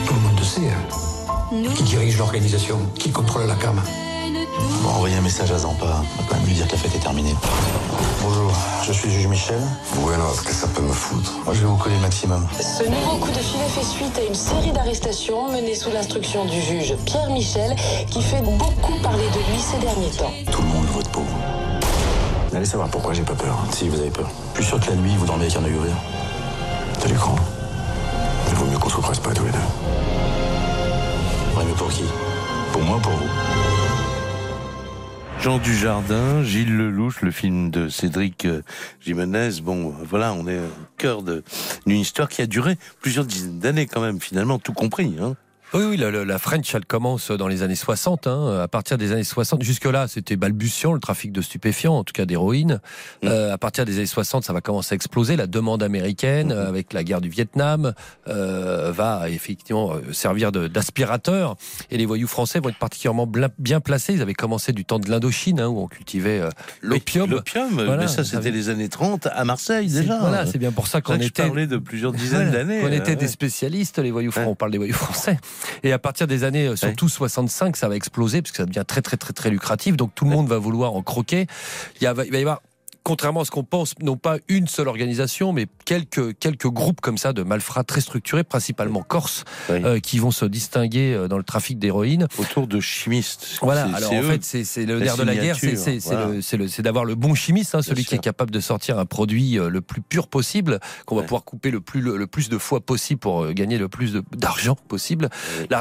Tout le monde le sait. Hein. Qui dirige l'organisation Qui contrôle la cam On va envoyer un message à Zampa. On va quand même lui dire que la fête est terminée. Bonjour, je suis juge Michel. Bueno, ce que ça peut me foutre? Moi, je vais vous coller le maximum. Ce nouveau coup de filet fait suite à une série d'arrestations menées sous l'instruction du juge Pierre Michel, qui fait beaucoup parler de lui ces derniers temps. Tout le monde allez savoir pourquoi j'ai pas peur. Si vous avez peur. Suis sûr que la nuit, vous dormez avec un œil ouvert. T'as l'écran Il vaut mieux qu'on se presse pas tous les deux. Ouais, mais pour qui? Pour moi ou pour vous? Jean Dujardin, Gilles Lelouch, le film de Cédric euh, Jimenez. Bon, voilà, on est au cœur d'une histoire qui a duré plusieurs dizaines d'années quand même, finalement, tout compris. Hein. Oui, oui, la, la, French, elle commence dans les années 60. Hein. À partir des années 60, jusque-là, c'était balbutiant, le trafic de stupéfiants, en tout cas d'héroïne. Mmh. Euh, à partir des années 60, ça va commencer à exploser. La demande américaine, mmh. avec la guerre du Vietnam, euh, va effectivement euh, servir d'aspirateur. Et les voyous français vont être particulièrement bien placés. Ils avaient commencé du temps de l'Indochine, hein, où on cultivait euh, l'opium. L'opium, voilà. mais ça, c'était les années 30 à Marseille déjà. Voilà, c'est bien pour ça qu'on était. parlais de plusieurs dizaines d'années. On était des spécialistes, les voyous français. On parle des voyous français. Et à partir des années, euh, surtout 65, ça va exploser parce que ça devient très très très très lucratif. Donc tout le monde va vouloir en croquer. Il, y a, il va y avoir contrairement à ce qu'on pense, non pas une seule organisation, mais quelques, quelques groupes comme ça de malfrats très structurés, principalement corses, euh, qui vont se distinguer euh, dans le trafic d'héroïne. Autour de chimistes. Voilà, alors en fait, c'est le nerf de la guerre, c'est d'avoir le bon chimiste, hein, celui qui est capable de sortir un produit euh, le plus pur possible, qu'on va pouvoir couper le plus, le, plus de fois possible pour gagner le plus d'argent possible.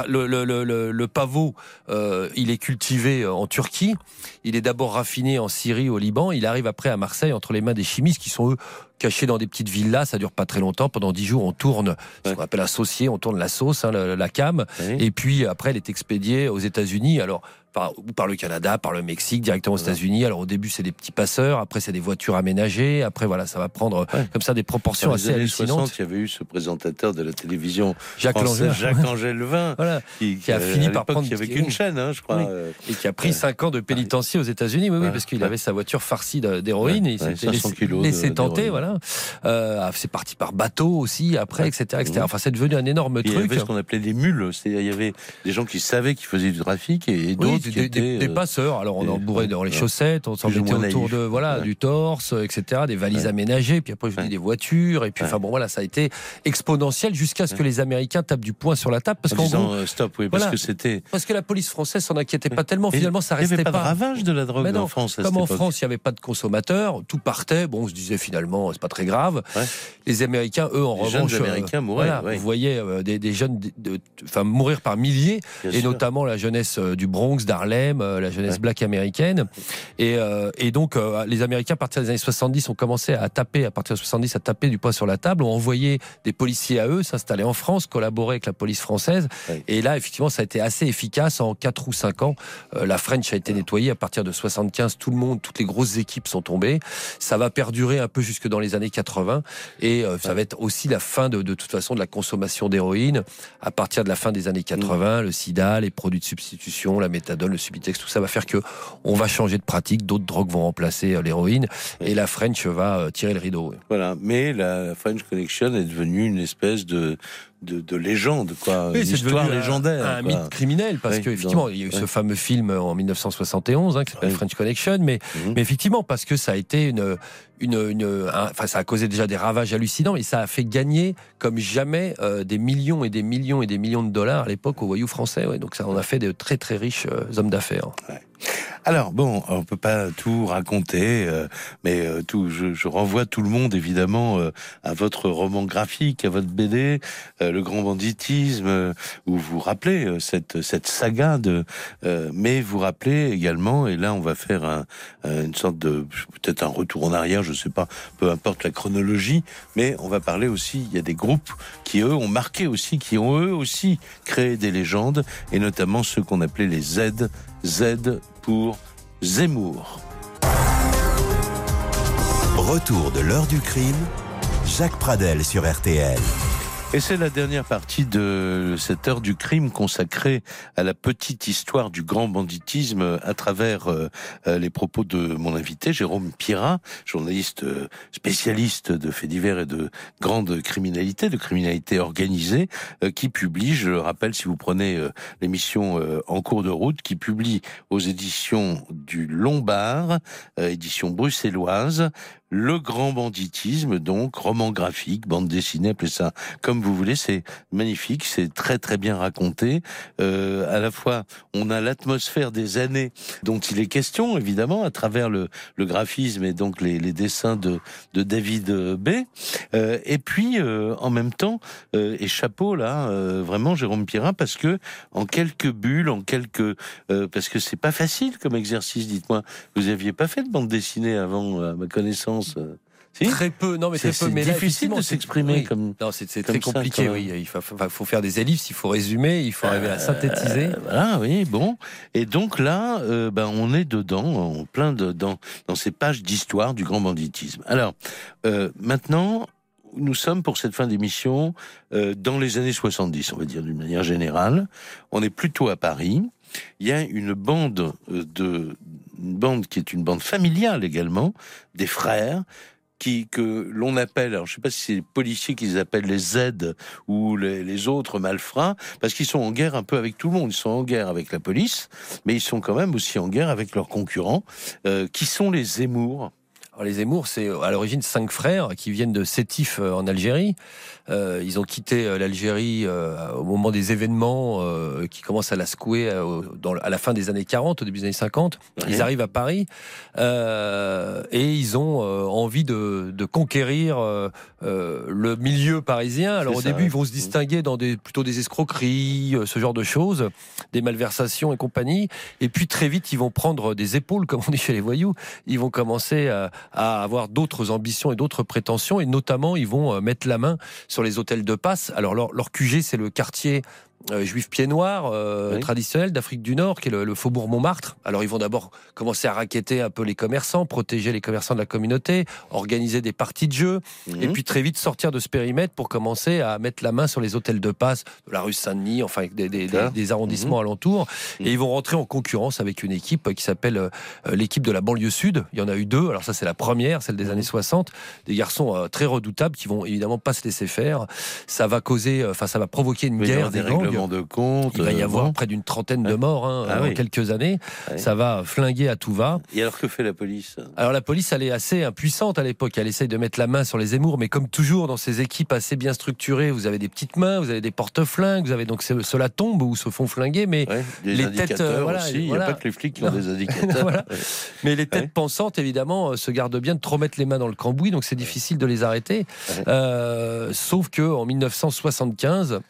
le, le, le, pavot, il est cultivé en Turquie, il est d'abord raffiné en Syrie, au Liban, il arrive après à Marseille entre les mains des chimistes qui sont eux cachés dans des petites villas. Ça dure pas très longtemps. Pendant dix jours, on tourne ce qu'on appelle associé, on tourne la sauce, hein, la, la, cam. Et puis après, elle est expédiée aux États-Unis. Alors par, par le Canada, par le Mexique, directement aux États-Unis. Alors au début, c'est des petits passeurs, après c'est des voitures aménagées, après voilà, ça va prendre comme ça des proportions assez hallucinantes. 60, il y avait eu ce présentateur de la télévision Jacques Angèle, Jacques voilà, qui, a fini par prendre qui avait qu'une chaîne, hein, je crois, et qui a pris 5 ans de pénitencier aux États-Unis, oui, oui, parce qu'il avait sa voiture farcie d'héroïne, et il s'était laissé, laissé tenter, voilà. Euh, ah, c'est parti par bateau aussi, après, etc., etc. Enfin, c'est devenu un énorme truc. Il y avait ce qu'on appelait des mules, il y avait des gens qui savaient qu'ils faisaient du trafic et d'autres des, des, euh, passeurs. Alors on en bourrait dans les chaussettes, on s'en mettait autour de voilà du torse, etc. Des valises aménagées, puis après je dis des voitures, et puis enfin bon voilà, ça a été exponentiel jusqu'à ce que les Américains tapent du poing sur la table parce qu'en euh, stop, oui, parce que c'était parce que la police française s'en inquiétait pas tellement. Finalement, ça restait pas. Il n'y avait pas de ravage de la drogue en France. Comme en France, il n'y avait pas de consommateurs, tout partait. Bon, on se disait finalement, c'est pas très grave. Les Américains, eux, en les revanche, jeunes Américains mouraient. Vous voyez des, des, jeunes, enfin mourir par milliers, et notamment la jeunesse du Bronx, d'Harlem, la jeunesse black américaine. Et, euh, et donc, euh, les Américains, à partir des années 70, ont commencé à taper, à partir de 70, à taper du poing sur la table, ont envoyé des policiers à eux, s'installer en France, collaborer avec la police française. Et là, effectivement, ça a été assez efficace. En 4 ou 5 ans, euh, la French a été nettoyée. À partir de 75, tout le monde, toutes les grosses équipes sont tombées. Ça va perdurer un peu jusque dans les années 80. Et ça va être aussi la fin, de, de toute façon, de la consommation d'héroïne. À partir de la fin des années 80, le sida, les produits de substitution, la méthadone, le subitex, tout ça va faire que on va changer de pratique, d'autres drogues vont remplacer euh, l'héroïne, et la French va euh, tirer le rideau. Voilà, mais la French Connection est devenue une espèce de de, légende, quoi. une histoire légendaire. Un, mythe criminel, parce qu'effectivement, il y a eu ce fameux film en 1971 hein, qui s'appelle French Connection, mais, mhm. mais effectivement, parce que ça a été une. Une, une enfin, ça a causé déjà des ravages hallucinants, et ça a fait gagner comme jamais euh, des millions et des millions et des millions de dollars à l'époque aux voyous français. Ouais. Donc ça en a fait de très très riches hommes d'affaires. Alors bon, on peut pas tout raconter, euh, mais euh, tout, je, je, renvoie tout le monde évidemment euh, à votre roman graphique, à votre BD, le grand banditisme, où vous rappelez cette cette saga de, mais vous rappelez également, et là on va faire un, une sorte de peut-être un retour en arrière, je sais pas, peu importe la chronologie, mais on va parler aussi, il y a des groupes qui eux ont marqué aussi, qui ont eux aussi créé des légendes, et notamment ceux qu'on appelait les Z Z pour Zemmour. Retour de l'heure du crime, Jacques Pradel sur RTL. Et c'est la dernière partie de cette heure du crime consacrée à la petite histoire du grand banditisme à travers euh, euh, les propos de mon invité, Jérôme Pirat, journaliste euh, spécialiste de faits divers et de grande criminalité, de criminalité organisée, qui publie, je le rappelle si vous prenez l'émission En cours de route, qui publie aux éditions du Lombard, édition bruxelloise, le grand banditisme, donc, roman graphique, bande dessinée, appelez ça comme vous voulez. C'est magnifique, c'est très très bien raconté. Euh, à la fois, on a l'atmosphère des années dont il est question, évidemment, à travers le, graphisme et donc les, dessins de, David B. Euh, et puis, euh, en même temps, euh, et chapeau là, vraiment Jérôme Pierrin, parce que en quelques bulles, en quelques, parce que c'est pas facile comme exercice. Dites-moi, vous aviez pas fait de bande dessinée avant, ma connaissance très peu, non, mais très peu. Mais difficile de s'exprimer comme. Non, c'est très compliqué. oui, il faut, faut, faire des ellipses, il faut résumer, il faut arriver à synthétiser. Ah oui, bon. Et donc là, euh, ben on est dedans, en plein dedans, dans ces pages d'histoire du grand banditisme. Alors euh, maintenant. Nous sommes pour cette fin d'émission euh, dans les années 70, on va dire d'une manière générale. On est plutôt à Paris. Il y a une bande de une bande qui est une bande familiale également, des frères qui que l'on appelle, alors je sais pas si c'est les policiers qu'ils appellent les Z ou les, autres malfrats, parce qu'ils sont en guerre un peu avec tout le monde. Ils sont en guerre avec la police, mais ils sont quand même aussi en guerre avec leurs concurrents, euh, qui sont les Zemmour. Alors les Zemmour, c'est à l'origine cinq frères qui viennent de Sétif euh, en Algérie. Euh, ils ont quitté euh, l'Algérie euh, au moment des événements euh, qui commencent à la secouer dans, à la fin des années 40, au début des années 50. Ils arrivent à Paris et ils ont envie de, de conquérir le milieu parisien. Alors au début, ils vont se distinguer dans des, plutôt des escroqueries, ce genre de choses, des malversations et compagnie. Et puis très vite, ils vont prendre des épaules, comme on dit chez les voyous. Ils vont commencer à, à avoir d'autres ambitions et d'autres prétentions, et notamment, ils vont mettre la main sur sur les hôtels de passe. Alors leur, leur QG, c'est le quartier euh, juif pied noir euh, traditionnel d'Afrique du Nord, qui est le, faubourg Montmartre. Alors ils vont d'abord commencer à raqueter un peu les commerçants, protéger les commerçants de la communauté, organiser des parties de jeu, et mhm. puis très vite sortir de ce périmètre pour commencer à mettre la main sur les hôtels de passe de la rue Saint-Denis, enfin des, des, des, arrondissements mhm. alentours. Et mhm. ils vont rentrer en concurrence avec une équipe qui s'appelle euh, l'équipe de la banlieue sud. Il y en a eu deux. Alors ça c'est la première, celle des années 60. Des garçons très redoutables qui vont évidemment pas se laisser faire. Ça va causer, enfin ça va provoquer une guerre des gangs de compte. Il va y avoir près d'une trentaine de morts hein, ah en quelques années. Ça va flinguer à tout va. Et alors que fait la police? Alors la police, elle est assez impuissante à l'époque. Elle essaye de mettre la main sur les émours, mais comme toujours dans ces équipes assez bien structurées, vous avez des petites mains, vous avez des porte-flingues, vous avez donc cela tombe ou se font flinguer, mais les têtes, euh, voilà, aussi. Il n'y a pas que les flics qui ont des indicateurs. Mais les têtes pensantes, évidemment, euh, se gardent bien de trop mettre les mains dans le cambouis, donc c'est difficile de les arrêter. Euh, sauf que en 1975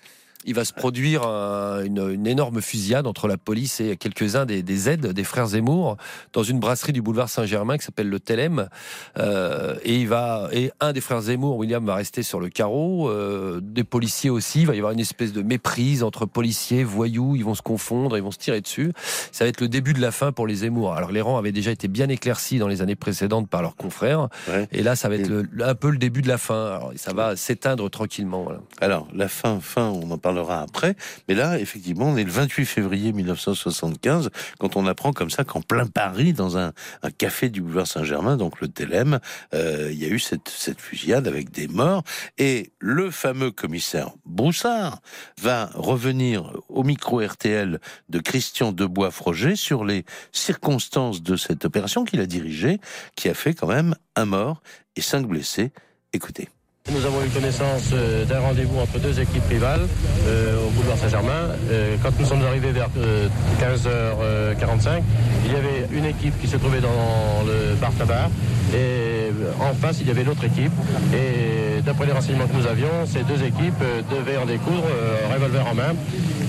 il va se produire une, énorme fusillade entre la police et quelques-uns des, aides des frères Zemmour dans une brasserie du boulevard Saint-Germain qui s'appelle le Telem. Euh, et il va et un des frères Zemmour, William, va rester sur le carreau. Euh, des policiers aussi. Il va y avoir une espèce de méprise entre policiers, voyous. Ils vont se confondre, ils vont se tirer dessus. Ça va être le début de la fin pour les Zemmour. Alors les rangs avaient déjà été bien éclaircis dans les années précédentes par leurs confrères. Et là, ça va être un peu le début de la fin. Alors, ça va s'éteindre tranquillement. Alors la fin, fin, on en parle parlera après. Mais là, effectivement, on est le 28 février 1975 quand on apprend comme ça qu'en plein Paris, dans un, café du boulevard Saint-Germain, donc le Télème, euh, il y a eu cette, cette fusillade avec des morts. Et le fameux commissaire Broussard va revenir au micro RTL de Christian Debois-Froger sur les circonstances de cette opération qu'il a dirigée, qui a fait quand même un mort et cinq blessés. Écoutez. Nous avons eu connaissance euh, d'un rendez-vous entre deux équipes rivales euh, au boulevard Saint-Germain. Euh, quand nous sommes arrivés vers 15h45, il y avait une équipe qui se trouvait dans le bar tabac et en face il y avait l'autre équipe. Et d'après les renseignements que nous avions, ces deux équipes devaient en découdre, revolver en main.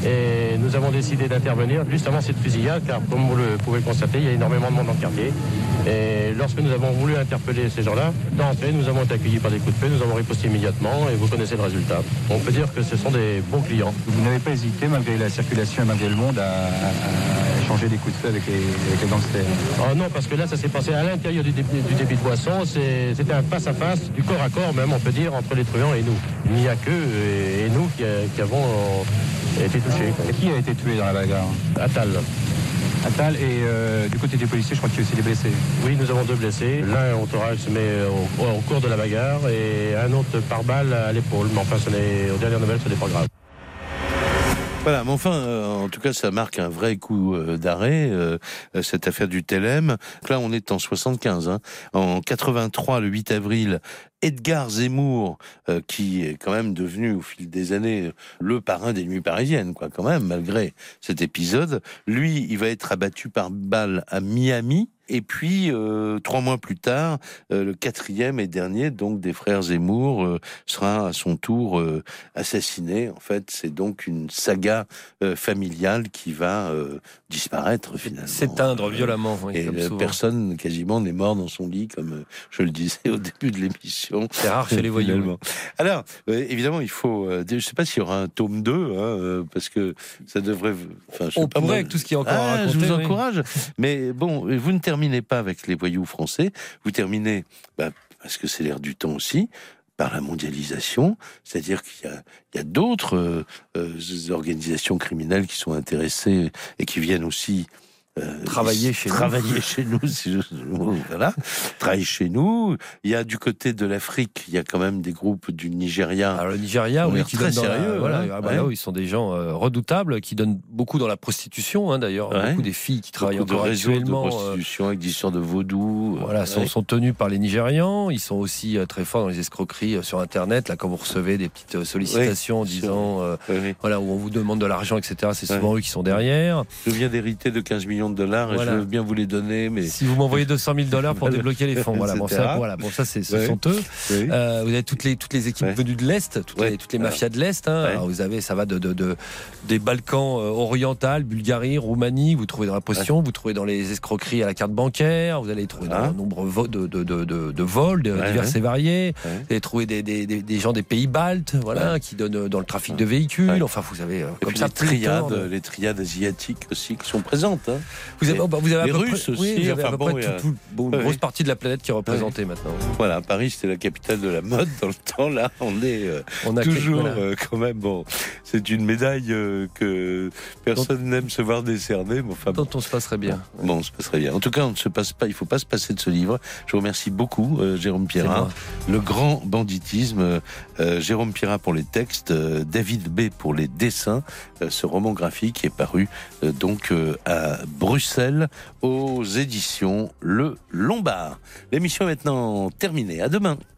Et nous avons décidé d'intervenir juste avant cette fusillade, car comme vous le pouvez constater, il y a énormément de monde dans le quartier. Et lorsque nous avons voulu interpeller ces gens-là, d'entrée, nous avons été accueillis par des coups de feu, nous avons riposté immédiatement et vous connaissez le résultat. On peut dire que ce sont des bons clients. Vous n'avez pas hésité, malgré la circulation et malgré le monde, à, échanger des coups de feu avec les, avec gangsters? Oh Non, parce que là, ça s'est passé à l'intérieur du, débit, du de boisson. C'était un face-à-face, du corps à corps même, on peut dire, entre les truands et nous. Il n'y a que et, nous qui, avons été touchés. Et qui a été tué dans la bagarre Atal. Attal et euh, du côté des policiers, je crois qu'il y a aussi des blessés. Oui, nous avons deux blessés. L'un au thorax, mais au, au, cours de la bagarre, et un autre par balle à l'épaule. Mais enfin, ce n'est, aux dernières nouvelles, ce n'est pas grave. Voilà, mais enfin, euh, en tout cas, ça marque un vrai coup euh, d'arrêt, euh, cette affaire du Telem. Là, on est en 75. Hein. En 83, le 8 avril, Edgar Zemmour, qui est quand même devenu au fil des années le parrain des nuits parisiennes, quoi, quand même, malgré cet épisode, lui, il va être abattu par balle à Miami. Et puis, euh, trois mois plus tard, euh, le quatrième et dernier, donc des frères Zemmour, euh, sera à son tour assassiné. En fait, c'est donc une saga familiale qui va disparaître finalement. S'éteindre violemment. Oui, et personne quasiment n'est mort dans son lit, comme je le disais au début de l'émission. C'est rare chez les voyous. Alors, évidemment, il faut. je ne sais pas s'il y aura un tome 2, hein, parce que ça devrait. Enfin, je On pourrait, avec tout ce qui est encore ah, Je vous encourage. Mais bon, vous ne terminez terminez pas avec les voyous français, vous terminez, bah, parce que c'est l'air du temps aussi, par la mondialisation, c'est-à-dire qu'il y a, d'autres euh, euh, organisations criminelles qui sont intéressées et qui viennent aussi euh, travailler chez travailler nous. chez nous, si je, voilà, travailler chez nous. Il y a du côté de l'Afrique, il y a quand même des groupes du Nigeria. Alors le Nigeria, oui, qui très sérieux. voilà, hein. ah bah ils sont des gens euh, redoutables qui donnent beaucoup dans la prostitution. Hein, D'ailleurs, beaucoup des filles qui travaillent beaucoup encore de actuellement. De euh, prostitution avec des histoires de vaudou. Voilà, sont, sont, tenus par les Nigérians. Ils sont aussi très forts dans les escroqueries sur Internet. Là, quand vous recevez des petites sollicitations disant, voilà, où on vous demande de l'argent, etc. C'est souvent eux qui sont derrière. Je viens d'hériter de 15 millions de dollars et je veux bien vous les donner. Mais si vous m'envoyez 200 000 dollars pour débloquer les fonds, voilà. Bon ça, voilà. Bon ça, c'est ce sont eux. Euh, vous avez toutes les toutes les équipes venues de l'est, toutes, les, toutes les mafias de l'est. Hein. vous avez, ça va de, de, de des Balkans euh, orientales, Bulgarie, Roumanie. Vous trouvez dans la potion, vous trouvez dans les escroqueries à la carte bancaire. Vous allez trouver dans un nombre de, de, de, de vols divers et variés. Vous allez trouver des, des, des, gens des pays baltes, voilà, qui donnent dans le trafic de véhicules. Enfin, vous avez comme ça les triades, les triades asiatiques aussi qui sont présentes. Hein. Vous avez, bah, vous avez les Russes aussi. Oui, vous avez à peu près tout, une grosse partie de la planète qui est représentée maintenant. Voilà, Paris c'était la capitale de la mode dans le temps. Là, on est euh, on a toujours euh, quand même. Bon, c'est une médaille euh, que personne n'aime se voir décerner. Mais enfin, dont on se passerait bien. Bon, on se passerait bien. En tout cas, on ne se passe pas. Il faut pas se passer de ce livre. Je vous remercie beaucoup, Jérôme Pierrat. Le grand banditisme. Jérôme Pierrat pour les textes, David B pour les dessins. ce roman graphique est paru donc à Bruxelles aux éditions Le Lombard. L'émission est maintenant terminée. À demain.